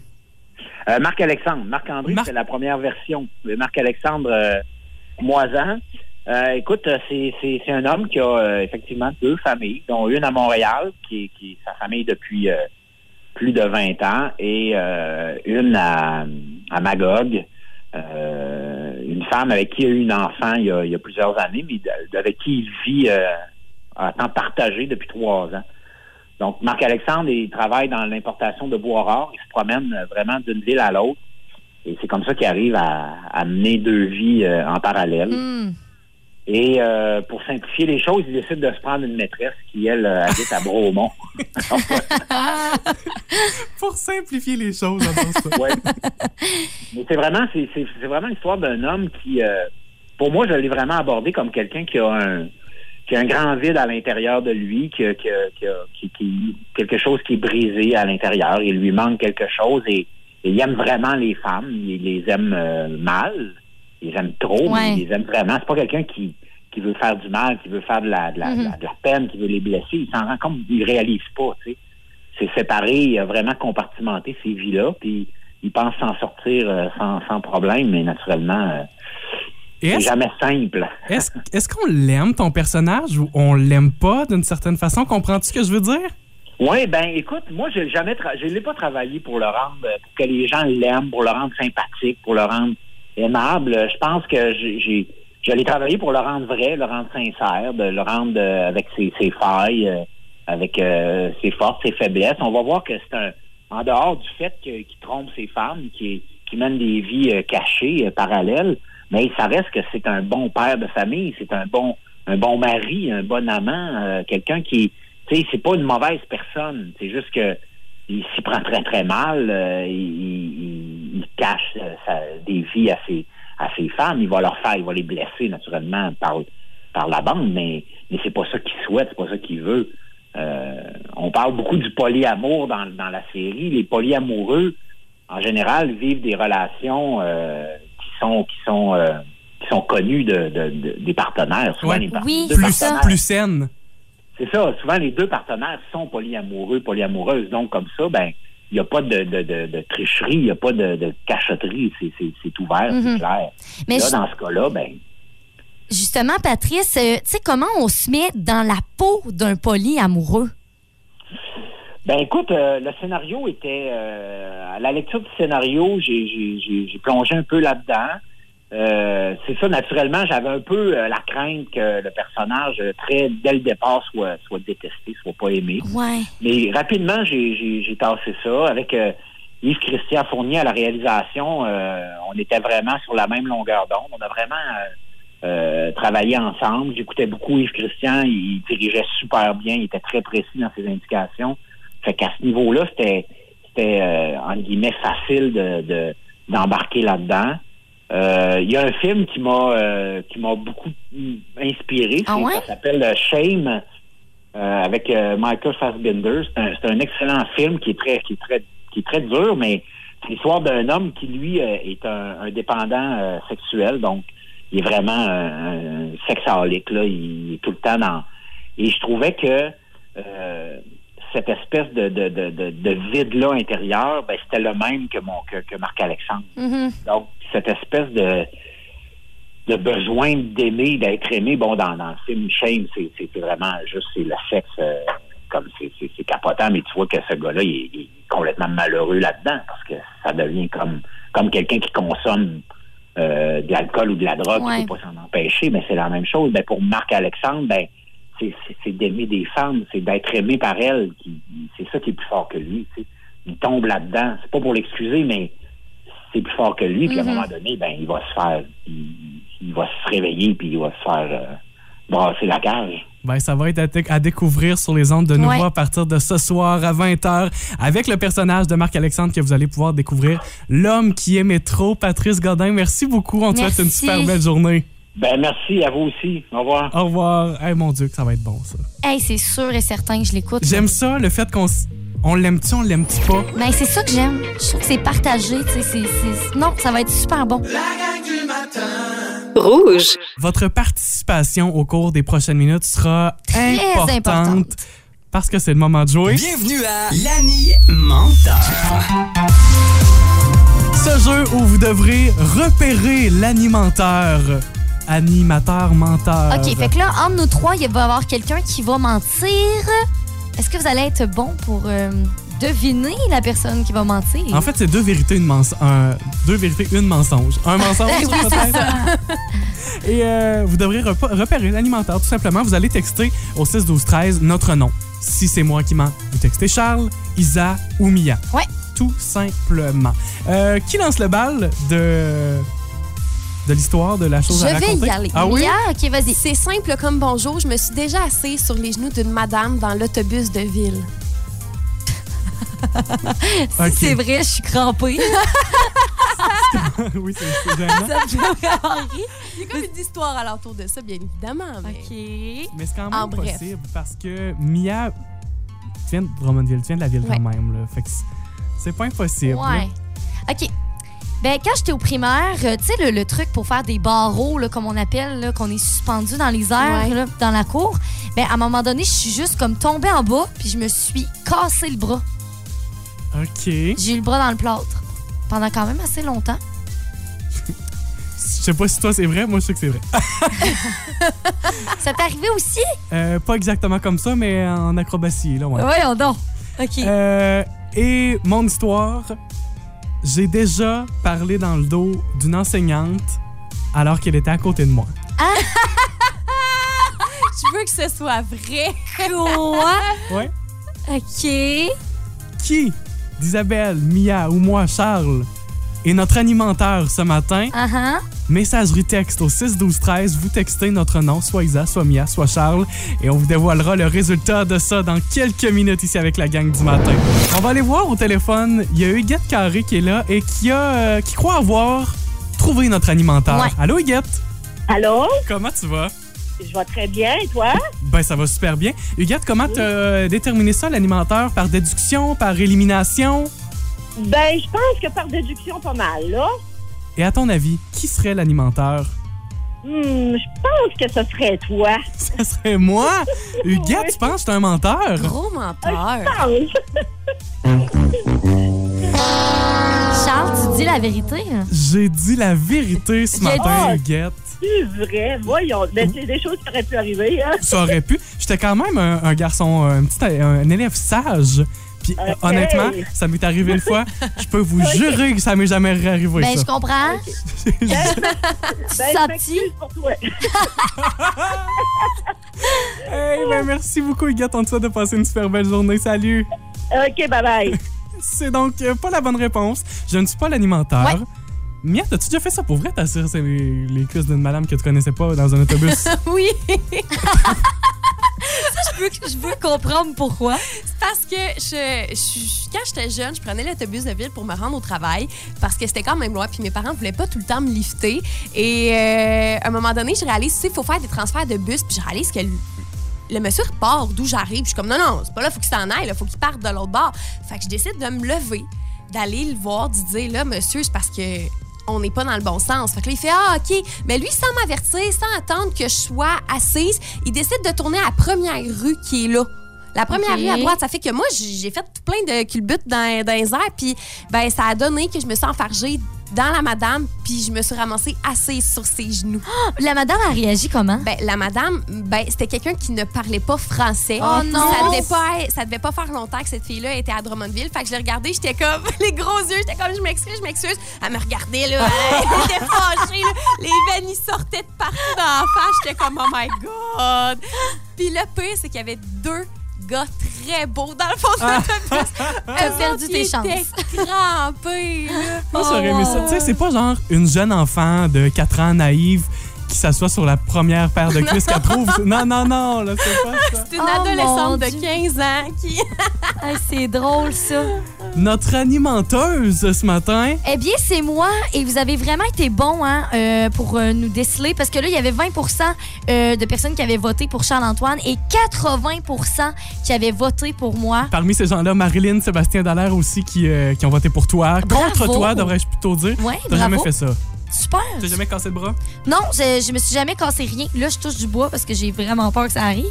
[SPEAKER 16] Euh, Marc-Alexandre. Marc-André, c'est la première version. Le Marc-Alexandre euh, Moisan. Euh, écoute, euh, c'est, c'est, c'est un homme qui a euh, effectivement deux familles, dont une à Montréal, qui est, qui est sa famille depuis euh, plus de 20 ans, et euh, une à, à Magog, euh, une femme avec qui il a eu une enfant il y a, plusieurs années, mais avec qui il vit euh, en temps partagé depuis trois ans. Donc, Marc-Alexandre, il travaille dans l'importation de bois rare. Il se promène euh, vraiment d'une ville à l'autre. Et c'est comme ça qu'il arrive à, à mener deux vies en parallèle.
[SPEAKER 2] Hmm.
[SPEAKER 16] Et euh, pour simplifier les choses, il décide de se prendre une maîtresse qui, elle, euh, habite à Bromont.
[SPEAKER 1] Pour simplifier les choses, ça.
[SPEAKER 16] Ouais. Mais c'est vraiment, c'est, c'est, c'est vraiment l'histoire d'un homme qui, euh, pour moi, je l'ai vraiment abordé comme quelqu'un qui a un qui a un grand vide à l'intérieur de lui, qui, a- qui, a- qui, a- qui- qui- quelque chose qui est brisé à l'intérieur. Il lui manque quelque chose et, et il aime vraiment les femmes. Il les aime euh, mal. Il les aime trop,
[SPEAKER 2] Ouais.
[SPEAKER 16] mais il les aime vraiment. C'est pas quelqu'un qui, qui veut faire du mal, qui veut faire de la, de la, de la- de la peine, qui veut les blesser. Il s'en rend compte, il réalise pas, tu sais. C'est séparé, il a vraiment compartimenté ces vies-là, puis il pense s'en sortir euh, sans, sans problème, mais naturellement, euh, c'est jamais simple.
[SPEAKER 1] est-ce- est-ce qu'on l'aime, ton personnage, ou on l'aime pas d'une certaine façon? Comprends-tu ce que je veux dire?
[SPEAKER 16] Oui, ben écoute, moi je jamais je l'ai pas travaillé pour le rendre euh, pour que les gens l'aiment, pour le rendre sympathique, pour le rendre aimable. Je pense que j'ai l'ai travaillé pour le rendre vrai, le rendre sincère, de le rendre avec ses, ses failles, euh, avec euh, ses forces, ses faiblesses. On va voir que c'est un en dehors du fait qu'il trompe ses femmes, qui qui mène des vies euh, cachées, euh, parallèles, mais ça reste que c'est un bon père de famille, c'est un bon un bon mari, un bon amant, euh, quelqu'un qui tu sais, c'est pas une mauvaise personne. C'est juste que il s'y prend très très mal. euh, il, il- cache euh, sa- des vies à ses à ses femmes. Il va leur faire, il va les blesser naturellement par par la bande, mais mais c'est pas ça qu'il souhaite, c'est pas ça qu'il veut. Euh, on parle beaucoup du polyamour dans, dans la série. Les polyamoureux, en général, vivent des relations euh, qui sont qui sont euh, qui sont connus de, de- de- des partenaires. Souvent,
[SPEAKER 1] Ouais.
[SPEAKER 16] les par-
[SPEAKER 2] Oui,
[SPEAKER 16] deux
[SPEAKER 1] Plus,
[SPEAKER 16] partenaires-
[SPEAKER 1] plus saine.
[SPEAKER 16] C'est ça. Souvent, les deux partenaires sont polyamoureux, polyamoureuses. Donc, comme ça, ben, il n'y a pas de, de, de, de tricherie, il n'y a pas de, de cachotterie. C'est, c'est, c'est ouvert,
[SPEAKER 2] Mhm.
[SPEAKER 16] c'est clair.
[SPEAKER 2] Mais
[SPEAKER 16] là,
[SPEAKER 2] je-
[SPEAKER 16] dans ce cas-là, ben,
[SPEAKER 2] Justement, Patrice, euh, tu sais, comment on se met dans la peau d'un polyamoureux?
[SPEAKER 16] Ben écoute, euh, le scénario était euh, à la lecture du scénario, j'ai, j'ai, j'ai, j'ai plongé un peu là-dedans. Euh, c'est ça, naturellement, j'avais un peu euh, la crainte que le personnage, euh, très dès le départ, soit, soit détesté, soit pas aimé.
[SPEAKER 2] Ouais.
[SPEAKER 16] Mais rapidement, j'ai, j'ai, j'ai tassé ça. Avec euh, Yves Christian Fournier à la réalisation, euh, on était vraiment sur la même longueur d'onde. On a vraiment travaillé ensemble. J'écoutais beaucoup Yves Christian. Il dirigeait super bien. Il était très précis dans ses indications. Fait qu'à ce niveau-là, c'était, c'était euh, entre guillemets, facile de, de- d'embarquer là-dedans. Euh, Il y a un film qui m'a euh, qui m'a beaucoup inspiré.
[SPEAKER 2] Ah ouais?
[SPEAKER 16] Ça s'appelle euh, Shame euh, avec Michael Fassbender. C'est un, c'est un excellent film qui est très qui est très qui est très dur, mais c'est l'histoire d'un homme qui lui est un, un dépendant euh, sexuel, donc il est vraiment un, un sexaholique là. Il est tout le temps dans. Et je trouvais que euh, cette espèce de, de, de, de, de vide-là intérieur, ben, c'était le même que mon que, que Marc-Alexandre.
[SPEAKER 2] Mhm.
[SPEAKER 16] Donc, cette espèce de, de besoin d'aimer, d'être aimé, bon, dans, dans le film Shame, c'est vraiment juste, c'est le sexe, euh, comme c'est- capotant, mais tu vois que ce gars-là, il, est- il est complètement malheureux là-dedans, parce que ça devient comme, comme quelqu'un qui consomme euh, de l'alcool ou de la drogue,
[SPEAKER 2] Ouais.
[SPEAKER 16] il ne peut pas s'en empêcher, mais c'est la même chose. Ben, pour Marc-Alexandre, ben, c'est- d'aimer des femmes, c'est d'être aimé par elles. qui- C'est ça qui est plus fort que lui. Il tombe là-dedans. C'est pas pour l'excuser, mais c'est plus fort que lui. Puis à un
[SPEAKER 2] Mhm.
[SPEAKER 16] moment donné, ben, il va se faire, il, il va se réveiller puis il va se faire euh, brasser la cage.
[SPEAKER 1] Ben, ça va être à, à découvrir sur les ondes de nouveau
[SPEAKER 2] Ouais.
[SPEAKER 1] à partir de ce soir à 20h avec le personnage de Marc-Alexandre que vous allez pouvoir découvrir. L'homme qui aimait trop, Patrice Godin. Merci beaucoup. On te souhaite une super belle journée.
[SPEAKER 16] Ben, merci à vous aussi. Au revoir.
[SPEAKER 1] Au revoir. Hey, mon Dieu, que ça va être bon, ça.
[SPEAKER 2] Hey, c'est sûr et certain que je l'écoute.
[SPEAKER 1] J'aime ça, le fait qu'on s- on l'aime-tu, on l'aime-tu pas?
[SPEAKER 2] Ben, c'est ça que j'aime. Je trouve que c'est partagé. tu sais, Non, ça va être super bon.
[SPEAKER 3] Rouge.
[SPEAKER 1] Votre participation au cours des prochaines minutes sera
[SPEAKER 2] Très
[SPEAKER 1] importante,
[SPEAKER 2] importante.
[SPEAKER 1] parce que c'est le moment de jouer.
[SPEAKER 9] Bienvenue à l'animateur.
[SPEAKER 1] Ce jeu où vous devrez repérer l'animateur. Animateur, menteur.
[SPEAKER 2] OK, fait que là, entre nous trois, il va y avoir quelqu'un qui va mentir. Est-ce que vous allez être bon pour euh, deviner la personne qui va mentir?
[SPEAKER 1] En fait, c'est deux vérités, une mens- un- deux vérités, une mensonge. Un mensonge, peut-être. Et euh, vous devrez repérer l'animateur, tout simplement. Vous allez texter au 6 12 13 notre nom. Si c'est moi qui mens, vous textez Charles, Isa ou Mia.
[SPEAKER 2] Ouais.
[SPEAKER 1] Tout simplement. Euh, qui lance le bal de, de l'histoire de la chose
[SPEAKER 17] Je
[SPEAKER 1] à
[SPEAKER 17] vais
[SPEAKER 1] raconter?
[SPEAKER 17] y aller.
[SPEAKER 1] Ah oui?
[SPEAKER 2] Mia, OK, vas-y.
[SPEAKER 17] C'est simple comme bonjour. Je me suis déjà assise sur les genoux d'une madame dans l'autobus de ville.
[SPEAKER 2] Si c'est vrai, je suis crampée.
[SPEAKER 1] oui, c'est gênant.
[SPEAKER 2] ça me fait vraiment rire.
[SPEAKER 17] Il y a comme une histoire alentour de ça, bien évidemment. Mais...
[SPEAKER 2] OK.
[SPEAKER 1] Mais c'est quand même
[SPEAKER 17] En bref.
[SPEAKER 1] possible parce que Mia, tu viens de Drummondville, tu viens de la ville
[SPEAKER 17] Ouais.
[SPEAKER 1] quand même. Là. Fait que c'est- pas impossible. là.
[SPEAKER 2] Ouais. OK. Ben, quand j'étais au primaire, euh, tu sais, le, le truc pour faire des barreaux, là, comme on appelle, qu'on est suspendu dans les airs,
[SPEAKER 17] Ouais.
[SPEAKER 2] là, dans la cour, ben, à un moment donné, je suis juste comme tombée en bas, puis je me suis cassé le bras.
[SPEAKER 1] OK.
[SPEAKER 2] J'ai eu le bras dans le plâtre. Pendant quand même assez longtemps.
[SPEAKER 1] Je sais pas si toi c'est vrai, moi je sais que c'est vrai.
[SPEAKER 2] Ça t'est arrivé aussi?
[SPEAKER 1] Euh, pas exactement comme ça, mais en acrobatie, là, ouais.
[SPEAKER 2] Voyons donc. OK.
[SPEAKER 1] Euh, et mon histoire, j'ai déjà parlé dans le dos d'une enseignante alors qu'elle était à côté de moi.
[SPEAKER 17] Je veux que ce soit vrai.
[SPEAKER 2] Quoi?
[SPEAKER 1] Ouais.
[SPEAKER 2] OK.
[SPEAKER 1] Qui? d'Isabelle, Mia ou moi, Charles, est notre animateur ce matin?
[SPEAKER 2] Ah ah.
[SPEAKER 1] Messagerie texte au 6 12 13, vous textez notre nom, soit Isa, soit Mia, soit Charles, et on vous dévoilera le résultat de ça dans quelques minutes ici avec la gang du matin. On va aller voir au téléphone, il y a Huguette Carré qui est là et qui a euh, qui croit avoir trouvé notre animateur.
[SPEAKER 2] Ouais.
[SPEAKER 1] Allô Huguette?
[SPEAKER 18] Allô?
[SPEAKER 1] Comment tu vas?
[SPEAKER 18] Je vais très bien, et toi?
[SPEAKER 1] Ben ça va super bien. Huguette, comment t'as déterminé ça l'animateur? Par déduction, par élimination?
[SPEAKER 18] Ben, je pense que par déduction, pas mal, là.
[SPEAKER 1] Et à ton avis, qui serait l'animateur
[SPEAKER 18] Hmm, je pense que ce serait toi.
[SPEAKER 1] Ça serait moi? Huguette, tu penses que je suis un menteur?
[SPEAKER 17] Gros menteur.
[SPEAKER 2] Charles, tu dis la vérité. hein?
[SPEAKER 1] J'ai dit la vérité ce matin, Huguette.
[SPEAKER 18] C'est vrai, voyons. Mais c'est des choses qui auraient pu arriver. Hein?
[SPEAKER 1] Ça aurait pu. J'étais quand même un, un garçon, un petit un élève sage. Puis honnêtement, ça m'est arrivé une fois. Je peux vous jurer que ça m'est jamais arrivé.
[SPEAKER 2] Ben,
[SPEAKER 1] ça.
[SPEAKER 2] je comprends.
[SPEAKER 18] Ben, pour toi.
[SPEAKER 1] Hey, ben, merci beaucoup, Huguette. On te souhaite de passer une super belle journée. Salut.
[SPEAKER 18] OK, bye-bye.
[SPEAKER 1] C'est donc euh, pas la bonne réponse. Je ne suis pas l'animateur.
[SPEAKER 2] Ouais.
[SPEAKER 1] Mia, t'as-tu déjà fait ça pour vrai? T'as serré les, les cuisses d'une madame que tu connaissais pas dans un autobus?
[SPEAKER 17] oui.
[SPEAKER 2] Veux, je veux comprendre pourquoi.
[SPEAKER 17] C'est parce que quand j'étais jeune, je prenais l'autobus de ville pour me rendre au travail parce que c'était quand même loin. Puis mes parents voulaient pas tout le temps me lifter. Et euh, à un moment donné, je réalise, tu sais, il faut faire des transferts de bus. Puis je réalise que le, monsieur repart d'où j'arrive. Je suis comme, non, non, c'est pas là, faut qu'il s'en aille. Il faut qu'il parte de l'autre bord. Fait que je décide de me lever, d'aller le voir, d'y dire, là, monsieur, c'est parce que on n'est pas dans le bon sens. Fait que là, il fait Ah, OK. Mais lui, sans m'avertir, sans attendre que je sois assise, il décide de tourner à la première rue qui est là. La première rue à droite, ça fait que moi, j'ai j'ai fait plein de culbutes dans, dans les airs, puis ben, ça a donné que je me suis enfargée dans la madame, puis je me suis ramassée assise sur ses genoux.
[SPEAKER 2] La madame a réagi comment?
[SPEAKER 17] Ben, la madame, ben, c'était quelqu'un qui ne parlait pas français.
[SPEAKER 2] Oh non!
[SPEAKER 17] Ça devait, pas, ça devait pas faire longtemps que cette fille-là était à Drummondville. Fait que je l'ai regardée, j'étais comme, les gros yeux, j'étais comme, je m'excuse, je m'excuse. Elle me regardait, là, elle était fâchée, là. Les veines, ils sortaient de partout dans la face. J'étais comme, oh my God. Puis le pire, c'est qu'il y avait deux gars très beaux dans le fond de l'autobus.
[SPEAKER 2] T'as
[SPEAKER 17] Eux
[SPEAKER 2] perdu tes chances.
[SPEAKER 17] là.
[SPEAKER 1] Moi, j'aurais aimé ça. Tu sais, c'est pas genre une jeune enfant de 4 ans naïve qui s'assoit sur la première paire de cuisses qu'elle trouve. Non, non, non, là, c'est pas ça.
[SPEAKER 17] C'est une
[SPEAKER 2] Oh, mon
[SPEAKER 17] adolescente de
[SPEAKER 2] Dieu.
[SPEAKER 17] 15 ans qui...
[SPEAKER 2] Hey, c'est drôle, ça.
[SPEAKER 1] Notre animenteuse ce matin.
[SPEAKER 2] Eh bien, c'est moi et vous avez vraiment été bon hein, euh, pour euh, nous déceler parce que là, il y avait 20% euh, de personnes qui avaient voté pour Charles-Antoine et 80% qui avaient voté pour moi.
[SPEAKER 1] Parmi ces gens-là, Marilyn, Sébastien Dallaire aussi qui, euh, qui ont voté pour toi. Contre toi, devrais-je plutôt dire.
[SPEAKER 2] Ouais,
[SPEAKER 1] T'as jamais fait ça.
[SPEAKER 2] Super.
[SPEAKER 1] T'as jamais cassé le bras?
[SPEAKER 2] Non, je, je me suis jamais cassé rien. Là, je touche du bois parce que j'ai vraiment peur que ça arrive.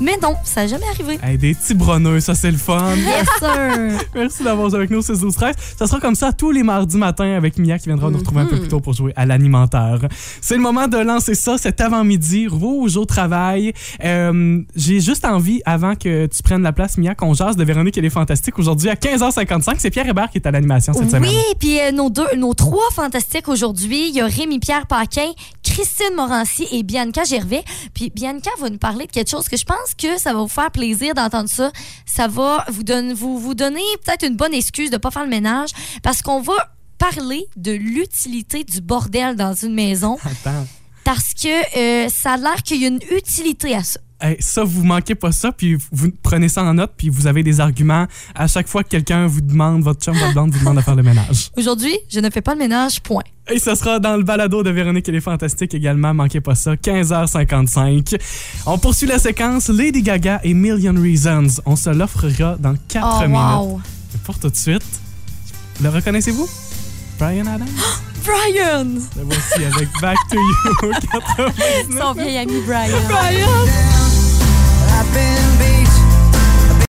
[SPEAKER 2] Mais non, ça n'a jamais arrivé.
[SPEAKER 1] Hey, des petits bronneux, ça c'est le fun.
[SPEAKER 2] Yes, sir.
[SPEAKER 1] Merci d'avoir joué avec nous 6 12 13 Ça sera comme ça tous les mardis matins avec Mia qui viendra nous retrouver un peu plus tôt pour jouer à l'alimentaire. C'est le moment de lancer ça cet avant-midi, rouge au travail. Euh, J'ai juste envie, avant que tu prennes la place, Mia, qu'on jase de Véronique et les Fantastiques aujourd'hui à 15h55. C'est Pierre Hébert qui est à l'animation cette semaine.
[SPEAKER 2] Oui, puis euh, nos, deux, nos trois fantastiques aujourd'hui, il y a Rémi-Pierre Paquin, Christine Morancy et Bianca Gervais. Puis Bianca va nous parler de quelque chose que je pense que ça va vous faire plaisir d'entendre ça. Ça va vous, donner vous, vous donner peut-être une bonne excuse de ne pas faire le ménage parce qu'on va parler de l'utilité du bordel dans une maison
[SPEAKER 1] Attends.
[SPEAKER 2] parce que euh, ça a l'air qu'il y a une utilité à ça.
[SPEAKER 1] Hey, ça, vous manquez pas ça, puis vous prenez ça en note, puis vous avez des arguments à chaque fois que quelqu'un vous demande, votre chum, votre blonde vous demande de faire le ménage.
[SPEAKER 2] Aujourd'hui, je ne fais pas le ménage, point.
[SPEAKER 1] Et ce sera dans le balado de Véronique et les Fantastiques également. Manquez pas ça, 15h55. On poursuit la séquence Lady Gaga et Million Reasons. On se l'offrira dans 4
[SPEAKER 2] Oh,
[SPEAKER 1] minutes.
[SPEAKER 2] wow.
[SPEAKER 1] Pour tout de suite, le reconnaissez-vous? Brian Adams?
[SPEAKER 2] Brian!
[SPEAKER 1] La voici avec Back to You 99.
[SPEAKER 17] Son vieil ami Brian.
[SPEAKER 2] Brian!